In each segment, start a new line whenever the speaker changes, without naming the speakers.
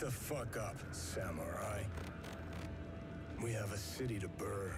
The fuck up, samurai. We have a city to burn.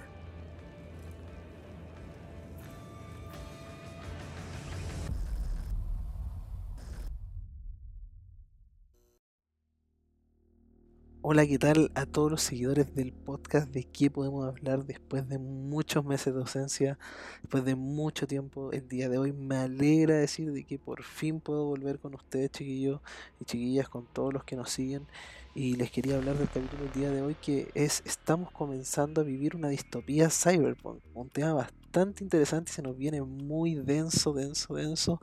Hola, ¿qué tal a todos los seguidores del podcast? ¿De qué podemos hablar después de muchos meses de ausencia? Después de mucho tiempo, el día de hoy me alegra decir de que por fin puedo volver con ustedes, chiquillos y chiquillas, con todos los que nos siguen. Y les quería hablar del capítulo del día de hoy que es Estamos comenzando a vivir una distopía cyberpunk, un tema bastante bastante interesante y se nos viene muy denso, denso, denso,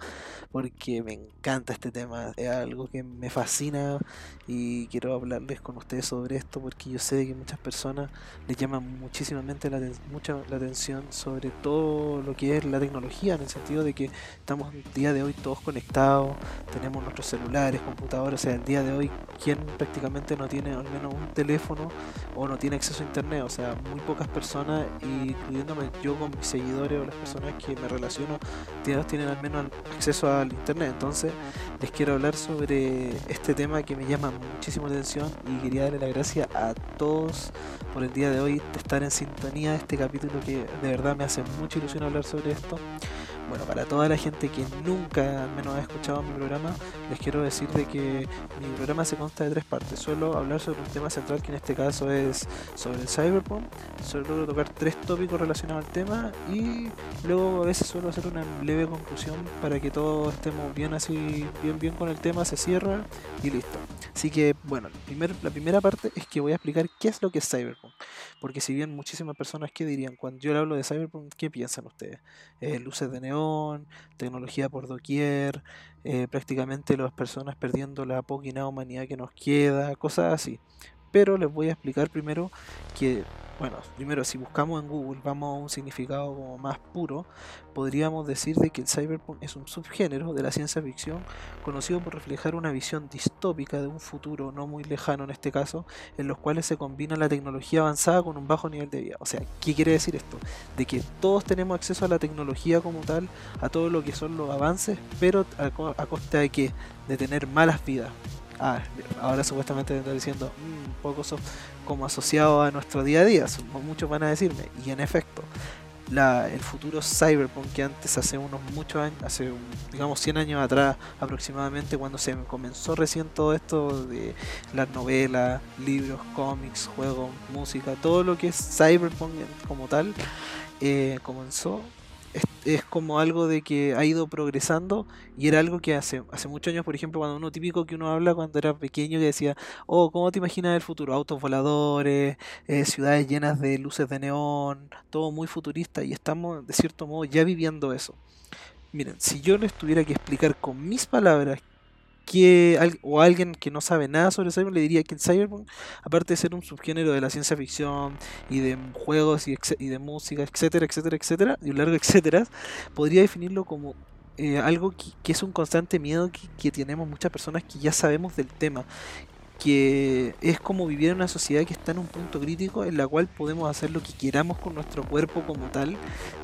porque me encanta este tema, es algo que me fascina y quiero hablarles con ustedes sobre esto porque yo sé que muchas personas les llama muchísimamente la, mucha la atención sobre todo lo que es la tecnología, en el sentido de que estamos el día de hoy todos conectados, tenemos nuestros celulares, computadores, o sea, el día de hoy, ¿quién prácticamente no tiene al menos un teléfono o no tiene acceso a internet? O sea, muy pocas personas, incluyéndome yo con mis seguidores o las personas que me relaciono, tienen al menos acceso al internet. Entonces, les quiero hablar sobre este tema que me llama muchísimo la atención y quería darle la gracia a todos por el día de hoy de estar en sintonía de este capítulo que de verdad me hace mucha ilusión hablar sobre esto. Bueno, para toda la gente que nunca al menos ha escuchado mi programa, les quiero decir de que mi programa se consta de tres partes. Suelo hablar sobre un tema central que en este caso es sobre el cyberpunk. Suelo tocar tres tópicos relacionados al tema y luego a veces suelo hacer una leve conclusión para que todos estemos bien así, bien bien con el tema, se cierra y listo. Así que bueno, la primera parte es que voy a explicar qué es lo que es cyberpunk. Porque si bien muchísimas personas que dirían cuando yo le hablo de cyberpunk, ¿qué piensan ustedes? Eh, luces de neón tecnología por doquier, eh, prácticamente las personas perdiendo la poquina humanidad que nos queda, cosas así. Pero les voy a explicar primero que bueno, primero si buscamos en Google, vamos a un significado como más puro, podríamos decir de que el cyberpunk es un subgénero de la ciencia ficción conocido por reflejar una visión distópica de un futuro no muy lejano en este caso, en los cuales se combina la tecnología avanzada con un bajo nivel de vida. O sea, ¿qué quiere decir esto? De que todos tenemos acceso a la tecnología como tal, a todo lo que son los avances, pero a, costa de que de tener malas vidas ah, ahora supuestamente está diciendo un mm, poco como asociado a nuestro día a día, muchos van a decirme, y en efecto, la, el futuro cyberpunk que antes hace unos muchos años, hace digamos 100 años atrás aproximadamente, cuando se comenzó recién todo esto de las novelas, libros, cómics, juegos, música, todo lo que es cyberpunk como tal, eh, comenzó es, como algo de que ha ido progresando y era algo que hace, hace muchos años, por ejemplo, cuando uno típico que uno habla cuando era pequeño que decía, oh, ¿cómo te imaginas el futuro? Autos voladores, eh, ciudades llenas de luces de neón, todo muy futurista y estamos de cierto modo ya viviendo eso. Miren, si yo les tuviera que explicar con mis palabras que o alguien que no sabe nada sobre Cyberpunk le diría que el Cyberpunk, aparte de ser un subgénero de la ciencia ficción y de juegos y, de música, etcétera, etcétera, etcétera, y un largo etcétera, podría definirlo como eh, algo que, es un constante miedo que, tenemos muchas personas que ya sabemos del tema que es como vivir en una sociedad que está en un punto crítico en la cual podemos hacer lo que queramos con nuestro cuerpo como tal,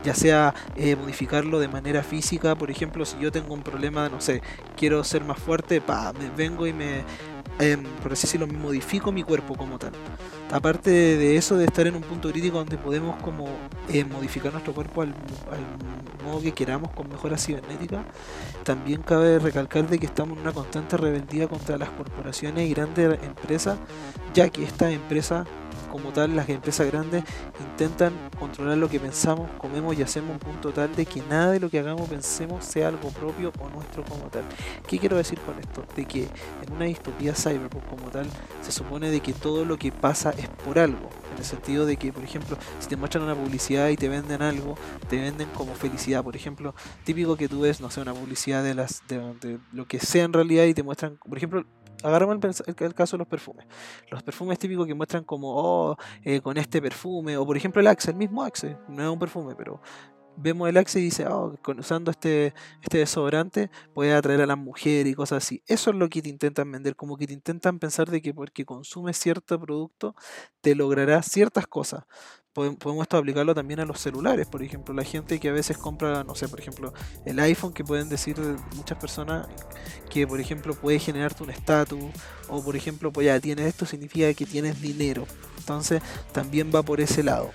ya sea eh, modificarlo de manera física, por ejemplo, si yo tengo un problema, no sé, quiero ser más fuerte, pa, me vengo y me, eh, por así decirlo, modifico mi cuerpo como tal. Aparte de eso, de estar en un punto crítico donde podemos como eh, modificar nuestro cuerpo al, modo que queramos con mejoras cibernéticas, también cabe recalcar de que estamos en una constante rebeldía contra las corporaciones y grandes empresas, ya que estas empresas como tal, las empresas grandes intentan controlar lo que pensamos, comemos y hacemos un punto tal de que nada de lo que hagamos pensemos sea algo propio o nuestro como tal. ¿Qué quiero decir con esto? De que en una distopía cyberpunk como tal se supone de que todo lo que pasa es por algo. En el sentido de que, por ejemplo, si te muestran una publicidad y te venden algo, te venden como felicidad. Por ejemplo, típico que tú ves, no sé, una publicidad de las de lo que sea en realidad y te muestran, por ejemplo, agarramos el, caso de los perfumes. Los perfumes típicos que muestran como, oh, eh, con este perfume, o por ejemplo el Axe, el mismo Axe, no es un perfume, pero vemos el Axe y dice, oh, usando este, este desodorante puede atraer a las mujeres y cosas así. Eso es lo que te intentan vender, como que te intentan pensar de que porque consumes cierto producto te logrará ciertas cosas. Podemos aplicarlo también a los celulares, por ejemplo, la gente que a veces compra, no sé, por ejemplo, el iPhone, que pueden decir muchas personas que, por ejemplo, puede generarte un estatus, o por ejemplo, pues ya tienes esto, significa que tienes dinero. Entonces, también va por ese lado.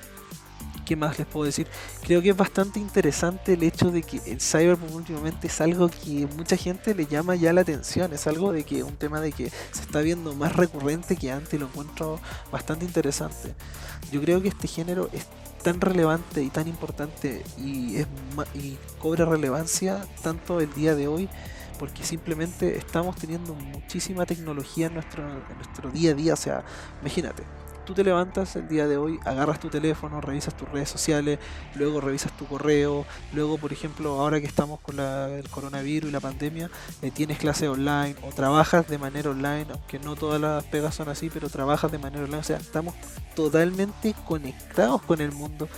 ¿Qué más les puedo decir? Creo que es bastante interesante el hecho de que el cyberpunk últimamente es algo que mucha gente le llama ya la atención. Es algo de que un tema de que se está viendo más recurrente que antes lo encuentro bastante interesante. Yo creo que este género es tan relevante y tan importante y, cobra relevancia tanto el día de hoy porque simplemente estamos teniendo muchísima tecnología en nuestro día a día. O sea, imagínate, tú te levantas el día de hoy, agarras tu teléfono, revisas tus redes sociales, luego revisas tu correo, luego, por ejemplo, ahora que estamos con el coronavirus y la pandemia, eh, tienes clase online o trabajas de manera online, aunque no todas las pegas son así, pero trabajas de manera online, o sea, estamos totalmente conectados con el mundo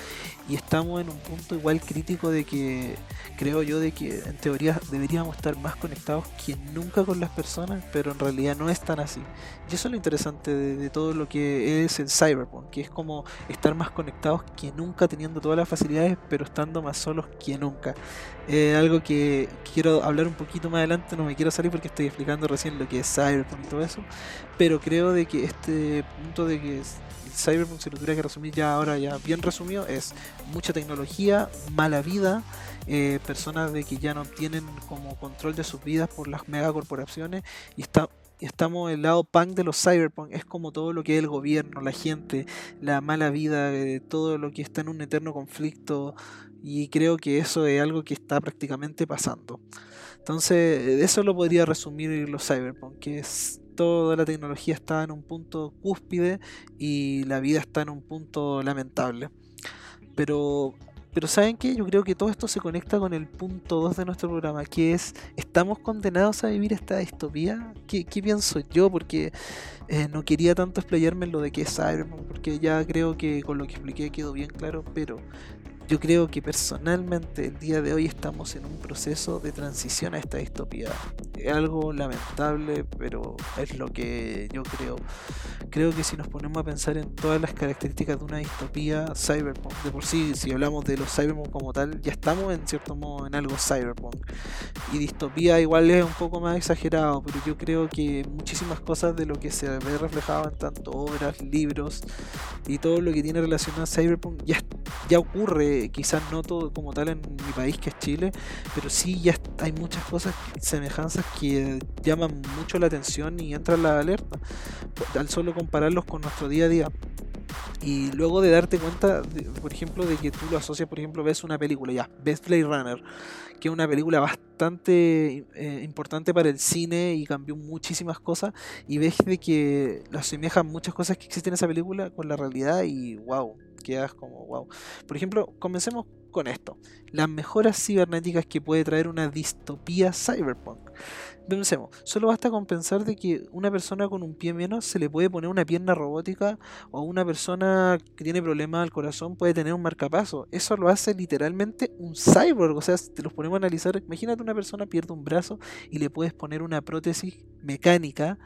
y estamos en un punto igual crítico de que creo yo de que en teoría deberíamos estar más conectados que nunca con las personas, pero en realidad no es tan así. Y eso es lo interesante de, todo lo que es el cyberpunk, que es como estar más conectados que nunca, teniendo todas las facilidades, pero estando más solos que nunca. Eh, algo que quiero hablar un poquito más adelante, no me quiero salir porque estoy explicando recién lo que es cyberpunk y todo eso, pero creo de que este punto de que Cyberpunk, si lo tuviera que resumir ya ahora, ya bien resumido, es mucha tecnología, mala vida, eh, personas de que ya no tienen como control de sus vidas por las megacorporaciones y está estamos el lado punk de los cyberpunk, es como todo lo que es el gobierno, la gente, la mala vida, eh, todo lo que está en un eterno conflicto y creo que eso es algo que está prácticamente pasando. Entonces, eso lo podría resumir los cyberpunk, que es toda la tecnología está en un punto cúspide y la vida está en un punto lamentable. Pero, pero ¿saben qué? Yo creo que todo esto se conecta con el punto 2 de nuestro programa, que es, ¿estamos condenados a vivir esta distopía? ¿Qué, pienso yo? Porque eh, no quería tanto explayarme en lo de que es Cyberpunk, porque ya creo que con lo que expliqué quedó bien claro, pero yo creo que personalmente el día de hoy estamos en un proceso de transición a esta distopía. Es algo lamentable, pero es lo que yo creo. Creo que si nos ponemos a pensar en todas las características de una distopía, cyberpunk, de por sí, si hablamos de los cyberpunk como tal, ya estamos en cierto modo en algo cyberpunk. Y distopía igual es un poco más exagerado, pero yo creo que muchísimas cosas de lo que se ve reflejado en tanto obras, libros y todo lo que tiene relación a cyberpunk ya, ya ocurre quizás no todo como tal en mi país que es Chile, pero sí ya hay muchas cosas, semejanzas que llaman mucho la atención y entran la alerta, al solo compararlos con nuestro día a día. Y luego de darte cuenta, por ejemplo, de que tú lo asocias, por ejemplo, ves una película, ya, ves Blade Runner, que es una película bastante eh, importante para el cine y cambió muchísimas cosas, y ves de que lo asemejan muchas cosas que existen en esa película con la realidad y wow, quedas como wow. Por ejemplo, comencemos con esto, las mejoras cibernéticas que puede traer una distopía cyberpunk. Pensemos, solo basta con pensar de que una persona con un pie menos se le puede poner una pierna robótica o una persona que tiene problemas al corazón puede tener un marcapaso. Eso lo hace literalmente un cyborg. O sea, si te los ponemos a analizar, imagínate una persona pierde un brazo y le puedes poner una prótesis mecánica.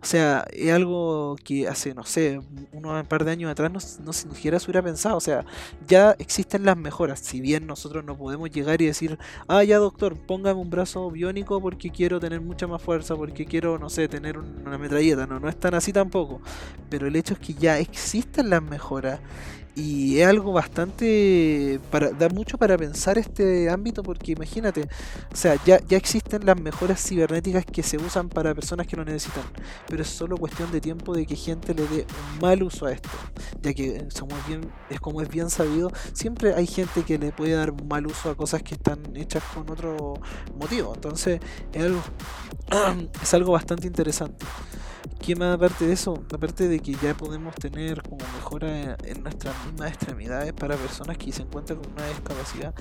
O sea, es algo que hace, no sé, unos un par de años atrás no, no se hubiera pensado. O sea, ya existen las mejoras. Si bien nosotros no podemos llegar y decir, ah, ya doctor, póngame un brazo biónico porque quiero tener mucha más fuerza, porque quiero, no sé, tener una metralleta. No, no es tan así tampoco. Pero el hecho es que ya existen las mejoras y es algo bastante para da mucho para pensar este ámbito porque imagínate o sea ya, ya existen las mejoras cibernéticas que se usan para personas que lo necesitan pero es solo cuestión de tiempo de que gente le dé un mal uso a esto ya que somos bien es como es bien sabido siempre hay gente que le puede dar mal uso a cosas que están hechas con otro motivo entonces es algo es algo bastante interesante ¿Qué más aparte de eso? Aparte de que ya podemos tener como mejora en, nuestras mismas extremidades para personas que se encuentran con una discapacidad,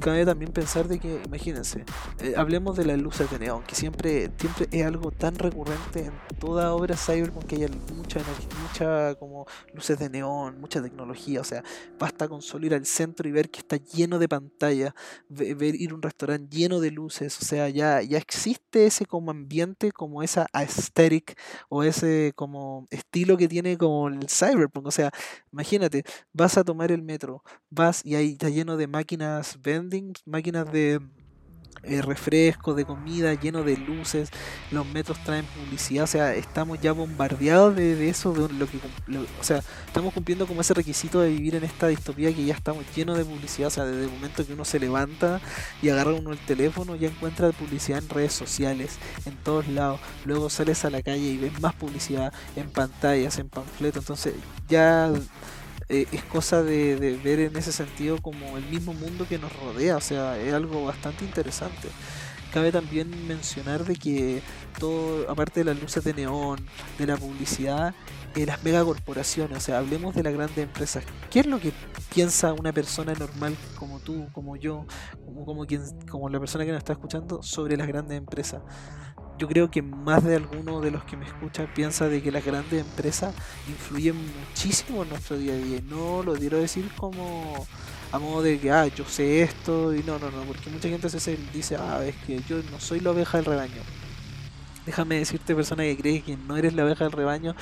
cabe también pensar de que, imagínense, eh, hablemos de las luces de neón, que siempre, siempre es algo tan recurrente en toda obra cyberpunk que haya mucha mucha como luces de neón, mucha tecnología, o sea, basta con solo ir al centro y ver que está lleno de pantalla, ver, ir a un restaurante lleno de luces, o sea, ya, ya existe ese como ambiente, como esa aesthetic o ese como estilo que tiene como el cyberpunk. O sea, imagínate, vas a tomar el metro, vas y ahí está lleno de máquinas vending, máquinas de eh, refresco, de comida, lleno de luces, los metros traen publicidad, o sea, estamos ya bombardeados de, eso, de lo que, o sea, estamos cumpliendo como ese requisito de vivir en esta distopía que ya estamos llenos de publicidad, o sea, desde el momento que uno se levanta y agarra uno el teléfono, ya encuentra publicidad en redes sociales, en todos lados, luego sales a la calle y ves más publicidad en pantallas, en panfletos, entonces ya eh, es cosa de, ver en ese sentido como el mismo mundo que nos rodea, o sea, es algo bastante interesante. Cabe también mencionar de que todo, aparte de las luces de neón, de la publicidad, eh, las megacorporaciones, o sea, hablemos de las grandes empresas. ¿Qué es lo que piensa una persona normal como tú, como yo, como, como, quien, como la persona que nos está escuchando sobre las grandes empresas? Yo creo que más de alguno de los que me escuchan piensa de que las grandes empresas influyen muchísimo en nuestro día a día. No lo quiero decir como a modo de que, ah, yo sé esto y no, no, no, porque mucha gente se dice, ah, es que yo no soy la oveja del rebaño. Déjame decirte, persona que cree que no eres la oveja del rebaño,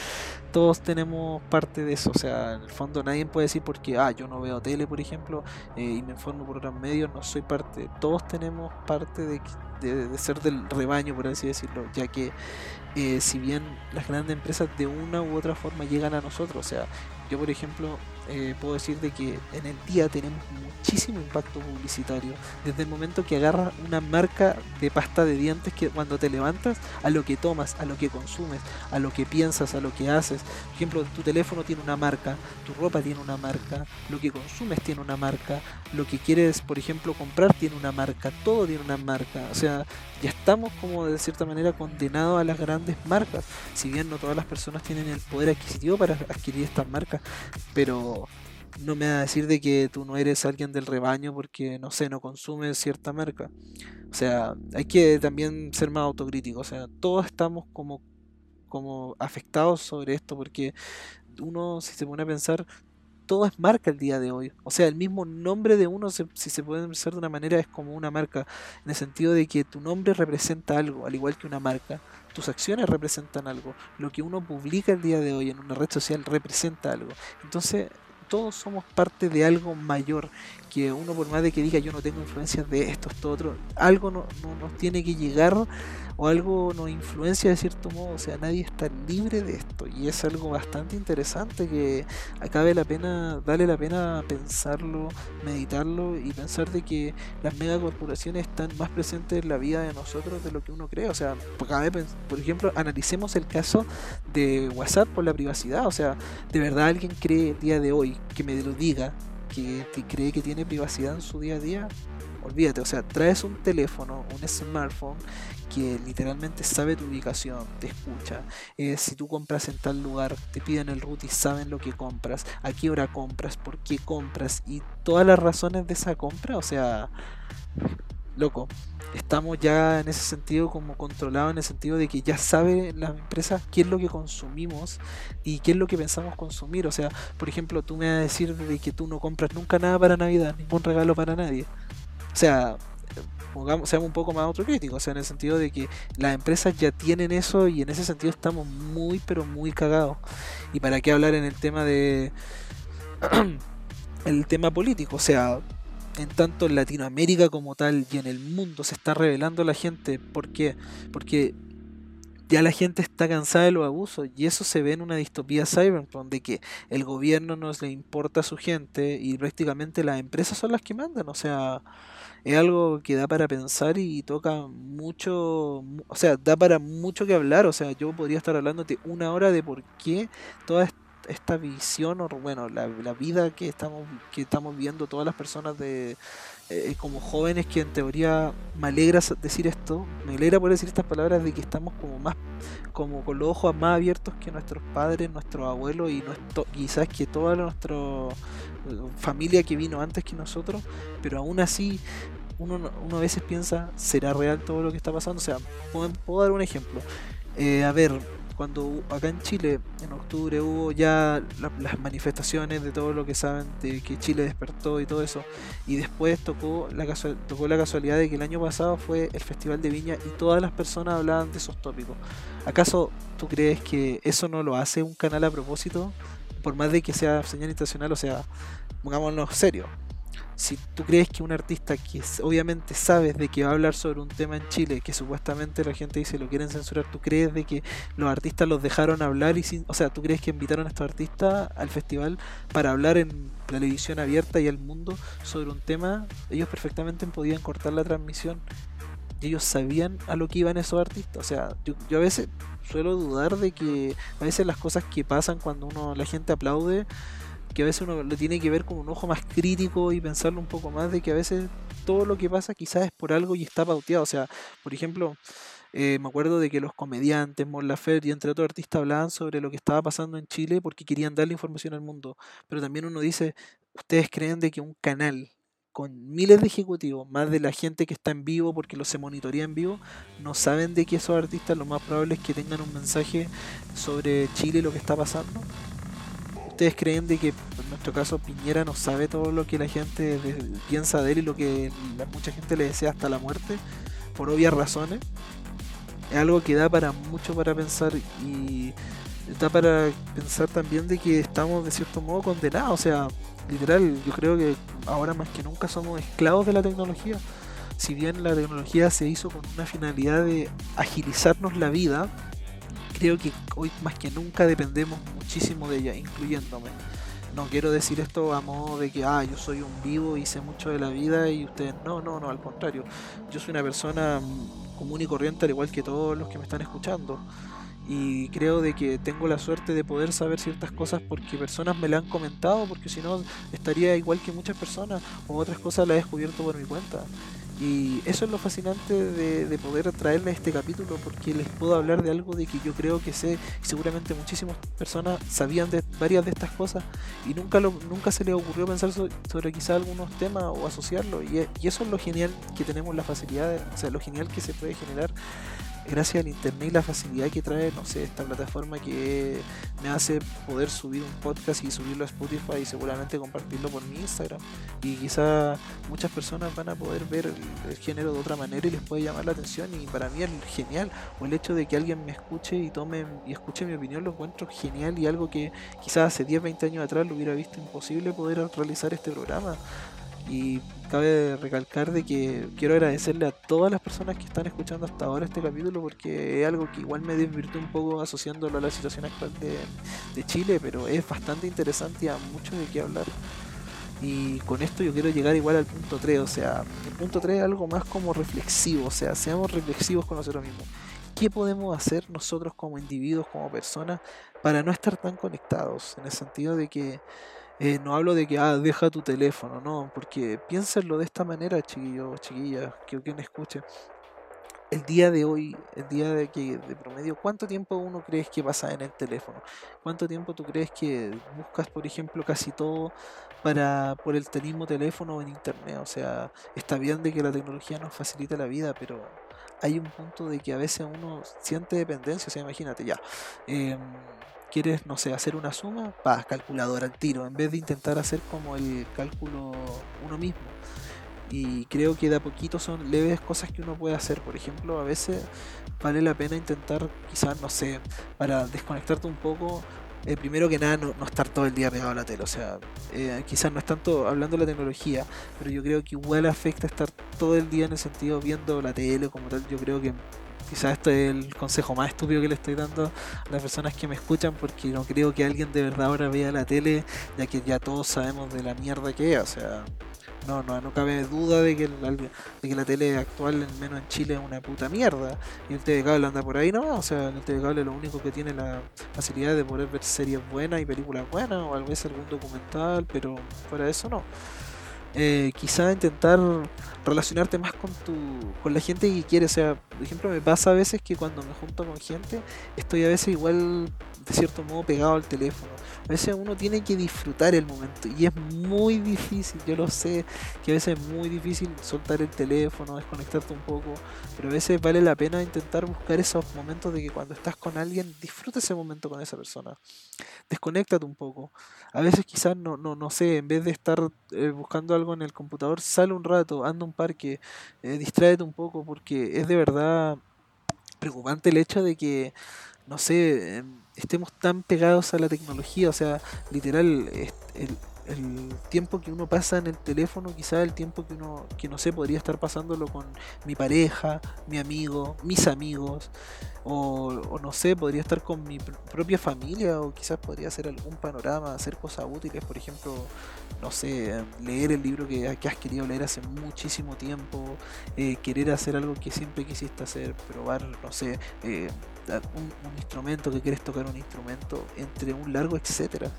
todos tenemos parte de eso. O sea, en el fondo nadie puede decir porque, ah, yo no veo tele, por ejemplo, eh, y me informo por otros medios, no soy parte. Todos tenemos parte de, de, ser del rebaño, por así decirlo, ya que eh, si bien las grandes empresas de una u otra forma llegan a nosotros, o sea, yo por ejemplo eh, puedo decir de que en el día tenemos muchísimo impacto publicitario. Desde el momento que agarras una marca de pasta de dientes que cuando te levantas, a lo que tomas, a lo que consumes, a lo que piensas, a lo que haces. Por ejemplo, tu teléfono tiene una marca, tu ropa tiene una marca, lo que consumes tiene una marca, lo que quieres, por ejemplo, comprar tiene una marca, todo tiene una marca. O sea, ya estamos como de cierta manera condenados a las grandes marcas. Si bien no todas las personas tienen el poder adquisitivo para adquirir estas marcas, pero no me va a decir de que tú no eres alguien del rebaño porque, no sé, no consumes cierta marca. O sea, hay que también ser más autocrítico. O sea, todos estamos como, como afectados sobre esto porque uno, si se pone a pensar, todo es marca el día de hoy. O sea, el mismo nombre de uno, si se puede pensar de una manera, es como una marca. En el sentido de que tu nombre representa algo, al igual que una marca. Tus acciones representan algo. Lo que uno publica el día de hoy en una red social representa algo. Entonces, todos somos parte de algo mayor que uno por más de que diga yo no tengo influencias de esto, esto, otro, algo no, no nos tiene que llegar o algo nos influencia de cierto modo, o sea, nadie está libre de esto y es algo bastante interesante que acabe la pena, vale la pena pensarlo, meditarlo y pensar de que las megacorporaciones están más presentes en la vida de nosotros de lo que uno cree, o sea, por ejemplo, analicemos el caso de WhatsApp por la privacidad, o sea, de verdad alguien cree el día de hoy que me lo diga que, que cree que tiene privacidad en su día a día, olvídate, o sea, traes un teléfono, un smartphone que literalmente sabe tu ubicación, te escucha. Si tú compras en tal lugar, te piden el root y saben lo que compras, a qué hora compras, por qué compras y todas las razones de esa compra. O sea, loco, estamos ya en ese sentido como controlados en el sentido de que ya sabe las empresas qué es lo que consumimos y qué es lo que pensamos consumir. O sea, por ejemplo, tú me vas a decir de que tú no compras nunca nada para Navidad, ningún regalo para nadie. O sea, seamos un poco más autocríticos, o sea, en el sentido de que las empresas ya tienen eso y en ese sentido estamos muy, pero muy cagados. Y para qué hablar en el tema de. el tema político, o sea, en tanto en Latinoamérica como tal y en el mundo se está revelando la gente. ¿Por qué? Porque ya la gente está cansada de los abusos y eso se ve en una distopía cyberpunk donde que el gobierno no le importa a su gente y prácticamente las empresas son las que mandan, o sea, es algo que da para pensar y toca mucho, o sea, da para mucho que hablar, o sea, yo podría estar hablándote una hora de por qué toda esta visión, o bueno, la, vida que estamos, que estamos viendo todas las personas de eh, como jóvenes que en teoría me alegra decir esto, me alegra por decir estas palabras de que estamos como más, como con los ojos más abiertos que nuestros padres, nuestros abuelos y nuestro, quizás que toda nuestra eh, familia que vino antes que nosotros, pero aún así uno, uno a veces piensa, ¿será real todo lo que está pasando? O sea, puedo, dar un ejemplo. Eh, a ver, cuando acá en Chile, en octubre, hubo ya las manifestaciones de todo lo que saben de que Chile despertó y todo eso, y después tocó la, tocó la casualidad de que el año pasado fue el Festival de Viña y todas las personas hablaban de esos tópicos. ¿Acaso tú crees que eso no lo hace un canal a propósito? Por más de que sea señal internacional, o sea, pongámonos serio si tú crees que un artista que obviamente sabes de que va a hablar sobre un tema en Chile, que supuestamente la gente dice lo quieren censurar, tú crees de que los artistas los dejaron hablar y sin, o sea, tú crees que invitaron a estos artistas al festival para hablar en televisión abierta y al mundo sobre un tema, ellos perfectamente podían cortar la transmisión. Y ellos sabían a lo que iban esos artistas. O sea, yo, yo a veces suelo dudar de que a veces las cosas que pasan cuando uno la gente aplaude que a veces uno lo tiene que ver con un ojo más crítico y pensarlo un poco más de que a veces todo lo que pasa quizás es por algo y está pauteado. O sea, por ejemplo, eh, me acuerdo de que los comediantes, Mon Laferte y entre otros artistas hablaban sobre lo que estaba pasando en Chile porque querían darle información al mundo. Pero también uno dice, ¿ustedes creen de que un canal con miles de ejecutivos, más de la gente que está en vivo porque lo se monitorea en vivo, no saben de que esos artistas lo más probable es que tengan un mensaje sobre Chile y lo que está pasando? ¿Ustedes creen de que en nuestro caso Piñera no sabe todo lo que la gente piensa de él y lo que mucha gente le desea hasta la muerte? Por obvias razones. Es algo que da para mucho para pensar y da para pensar también de que estamos de cierto modo condenados. O sea, literal, yo creo que ahora más que nunca somos esclavos de la tecnología. Si bien la tecnología se hizo con una finalidad de agilizarnos la vida, creo que hoy más que nunca dependemos muchísimo de ella, incluyéndome. No quiero decir esto a modo de que, ah, yo soy un vivo y sé mucho de la vida y ustedes no, no, no, al contrario. Yo soy una persona común y corriente al igual que todos los que me están escuchando. Y creo de que tengo la suerte de poder saber ciertas cosas porque personas me la han comentado, porque si no estaría igual que muchas personas o otras cosas las he descubierto por mi cuenta. Y eso es lo fascinante de, poder traerle este capítulo porque les puedo hablar de algo de que yo creo que sé y seguramente muchísimas personas sabían de varias de estas cosas y nunca lo, nunca se les ocurrió pensar sobre, quizá algunos temas o asociarlo y, y, eso es lo genial que tenemos la facilidad, o sea, lo genial que se puede generar gracias al internet y la facilidad que trae, no sé, esta plataforma que me hace poder subir un podcast y subirlo a Spotify y seguramente compartirlo por mi Instagram. Y quizá muchas personas van a poder ver el, género de otra manera y les puede llamar la atención y para mí es genial. O el hecho de que alguien me escuche y tome y escuche mi opinión lo encuentro genial y algo que quizás hace 10, 20 años atrás lo hubiera visto imposible poder realizar este programa. Y cabe recalcar de que quiero agradecerle a todas las personas que están escuchando hasta ahora este capítulo porque es algo que igual me desvirtuó un poco asociándolo a la situación actual de, de Chile, pero es bastante interesante y a mucho de qué hablar. Y con esto yo quiero llegar igual al punto 3, o sea, el punto 3 es algo más como reflexivo, o sea, seamos reflexivos con nosotros mismos. ¿Qué podemos hacer nosotros como individuos, como personas, para no estar tan conectados? En el sentido de que eh, no hablo de que, ah, deja tu teléfono, no, porque piénsenlo de esta manera, chiquillos, chiquillas, que quien escuche. El día de hoy, el día de que de promedio, ¿cuánto tiempo uno crees que pasa en el teléfono? ¿Cuánto tiempo tú crees que buscas, por ejemplo, casi todo para por el mismo teléfono o en internet? O sea, está bien de que la tecnología nos facilita la vida, pero hay un punto de que a veces uno siente dependencia. O sea, imagínate ya. Eh, quieres, no sé, hacer una suma, pa, calculadora al tiro, en vez de intentar hacer como el cálculo uno mismo. Y creo que de a poquito son leves cosas que uno puede hacer. Por ejemplo, a veces vale la pena intentar, quizás, no sé, para desconectarte un poco, eh, primero que nada, no, estar todo el día pegado a la tele. O sea, eh, quizás no es tanto hablando de la tecnología, pero yo creo que igual afecta estar todo el día en el sentido viendo la tele como tal. Yo creo que Quizás esto es el consejo más estúpido que le estoy dando a las personas que me escuchan porque no creo que alguien de verdad ahora vea la tele ya que ya todos sabemos de la mierda que es. O sea, no, no, no cabe duda de que, la tele actual, al menos en Chile, es una puta mierda. Y el TV cable anda por ahí no, o sea, el TV cable lo único que tiene la facilidad de poder ver series buenas y películas buenas, o a veces algún documental, pero fuera de eso no eh, quizá intentar relacionarte más con tu con la gente que quieres. O sea, por ejemplo, me pasa a veces que cuando me junto con gente, estoy a veces igual de cierto modo pegado al teléfono. A veces uno tiene que disfrutar el momento y es muy difícil, yo lo sé, que a veces es muy difícil soltar el teléfono, desconectarte un poco, pero a veces vale la pena intentar buscar esos momentos de que cuando estás con alguien, disfruta ese momento con esa persona. Desconéctate un poco. A veces quizás no, no, no sé, en vez de estar eh, buscando algo en el computador, sale un rato, anda un parque, eh, distráete un poco, porque es de verdad preocupante el hecho de que, no sé, em, estemos tan pegados a la tecnología, o sea, literal, el, el tiempo que uno pasa en el teléfono, quizás el tiempo que uno, que no sé, podría estar pasándolo con mi pareja, mi amigo, mis amigos, o, no sé, podría estar con mi propia familia, o quizás podría hacer algún panorama, hacer cosas útiles, por ejemplo, no sé, leer el libro que, has querido leer hace muchísimo tiempo, eh, querer hacer algo que siempre quisiste hacer, probar, no sé, eh, un, un, instrumento, que quieres tocar un instrumento, entre un largo etcétera.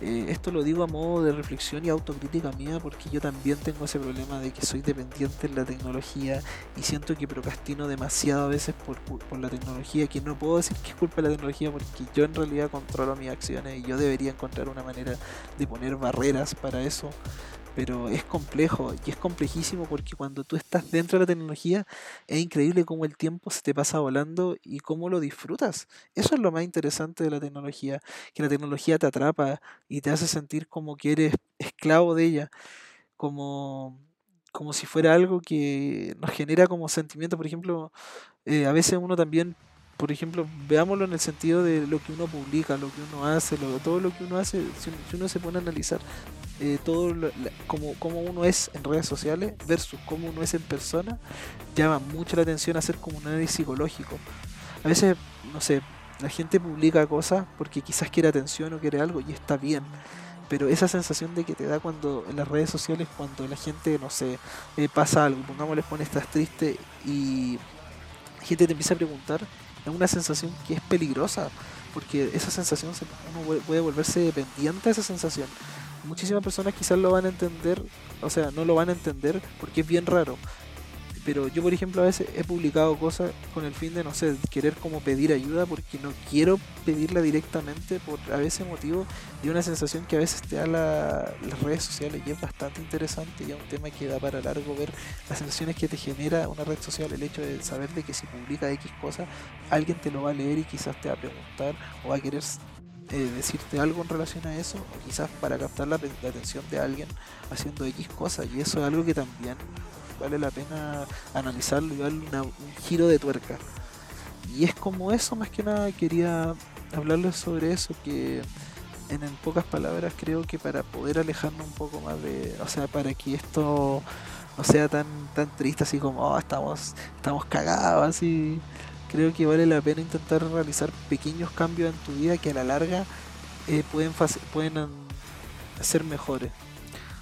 Eh, esto lo digo a modo de reflexión y autocrítica mía porque yo también tengo ese problema de que soy dependiente de la tecnología y siento que procrastino demasiado a veces por, por la tecnología, que no puedo decir que es culpa de la tecnología porque yo en realidad controlo mis acciones y yo debería encontrar una manera de poner barreras para eso pero es complejo y es complejísimo porque cuando tú estás dentro de la tecnología es increíble cómo el tiempo se te pasa volando y cómo lo disfrutas. Eso es lo más interesante de la tecnología, que la tecnología te atrapa y te hace sentir como que eres esclavo de ella, como, como si fuera algo que nos genera como sentimiento. Por ejemplo, eh, a veces uno también por ejemplo, veámoslo en el sentido de lo que uno publica, lo que uno hace, todo lo que uno hace, si, uno se pone a analizar eh, todo como, como uno es en redes sociales versus cómo uno es en persona, llama mucho la atención hacer como un análisis psicológico. A veces, no sé, la gente publica cosas porque quizás quiere atención o quiere algo y está bien. Pero esa sensación de que te da cuando en las redes sociales, cuando la gente, no sé, eh, pasa algo, pongamos les pone estás triste y la gente te empieza a preguntar es una sensación que es peligrosa, porque esa sensación uno puede volverse dependiente de esa sensación. Muchísimas personas quizás lo van a entender, o sea, no lo van a entender porque es bien raro, pero yo, por ejemplo, a veces he publicado cosas con el fin de, no sé, querer como pedir ayuda porque no quiero pedirla directamente por a veces motivo de una sensación que a veces te da las redes sociales y es bastante interesante y es un tema que da para largo ver las sensaciones que te genera una red social, el hecho de saber de que si publica X cosas, alguien te lo va a leer y quizás te va a preguntar o va a querer eh, decirte algo en relación a eso, o quizás para captar la, la atención de alguien haciendo X cosas, y eso es algo que también vale la pena analizarlo y darle un giro de tuerca. Y es como eso, más que nada quería hablarles sobre eso, que en, pocas palabras creo que para poder alejarnos un poco más de, o sea, para que esto no sea tan tan triste así como oh, estamos estamos cagados así creo que vale la pena intentar realizar pequeños cambios en tu vida que a la larga eh, pueden pueden ser mejores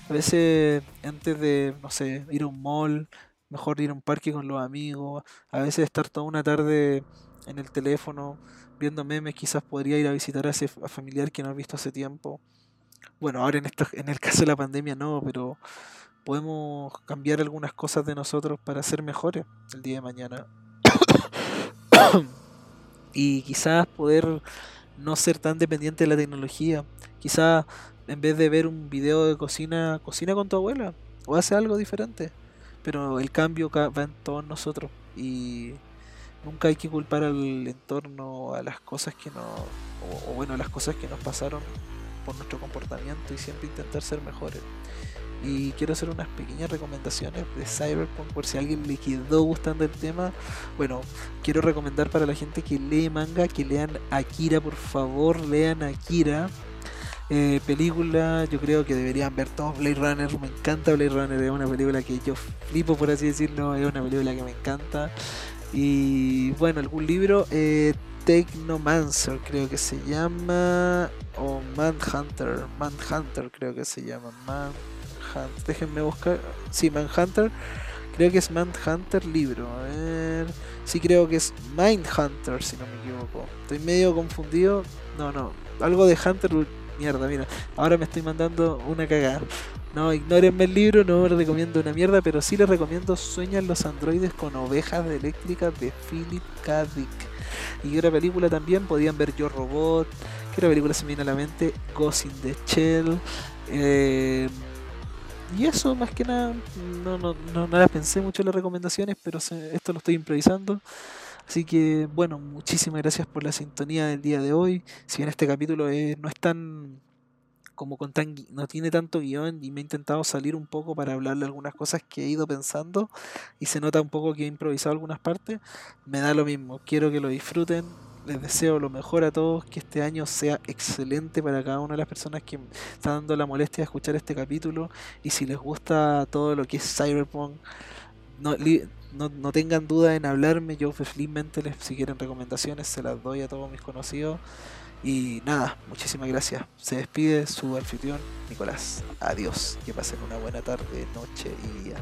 a veces antes de, no sé, ir a un mall, mejor ir a un parque con los amigos, a veces estar toda una tarde en el teléfono viendo memes, quizás podría ir a visitar a ese familiar que no has visto hace tiempo. Bueno, ahora en, esto, en el caso de la pandemia no, pero podemos cambiar algunas cosas de nosotros para ser mejores el día de mañana. y quizás poder no ser tan dependiente de la tecnología. Quizás en vez de ver un video de cocina, cocina con tu abuela o hace algo diferente. Pero el cambio va en todos nosotros y nunca hay que culpar al entorno, a las cosas que nos, o, bueno, las cosas que nos pasaron por nuestro comportamiento y siempre intentar ser mejores. Y quiero hacer unas pequeñas recomendaciones de Cyberpunk por si alguien le quedó gustando el tema. Bueno, quiero recomendar para la gente que lee manga, que lean Akira, por favor, lean Akira eh, película, yo creo que deberían ver todos Blade Runner. Me encanta Blade Runner, es una película que yo flipo, por así decirlo. Es una película que me encanta. Y bueno, algún libro, eh, Technomancer, creo que se llama. O Manhunter, Manhunter, creo que se llama. Déjenme buscar. Sí, Manhunter. Creo que es Manhunter libro. A ver. Sí, creo que es Mindhunter, si no me equivoco. Estoy medio confundido. No, no. Algo de Hunter mierda, mira, ahora me estoy mandando una cagada. No, ignórenme el libro, no les recomiendo una mierda, pero sí les recomiendo Sueñan los androides con ovejas eléctricas de Philip K. Dick. Y otra película también, podían ver Yo Robot, que otra película se me viene a la mente, Ghost in the Shell. Eh, y eso, más que nada, no, no, no, no la pensé mucho en las recomendaciones, pero se- esto lo estoy improvisando. Así que, bueno, muchísimas gracias por la sintonía del día de hoy. Si bien este capítulo es- no es tan como con tan, no tiene tanto guion y me he intentado salir un poco para hablarle algunas cosas que he ido pensando y se nota un poco que he improvisado algunas partes, me da lo mismo. Quiero que lo disfruten. Les deseo lo mejor a todos, que este año sea excelente para cada una de las personas que están dando la molestia de escuchar este capítulo. Y si les gusta todo lo que es Cyberpunk, no, no, no tengan duda en hablarme. Yo felizmente, les, si quieren recomendaciones, se las doy a todos mis conocidos. Y nada, muchísimas gracias. Se despide su anfitrión, Nicolás. Adiós. Que pasen una buena tarde, noche y día.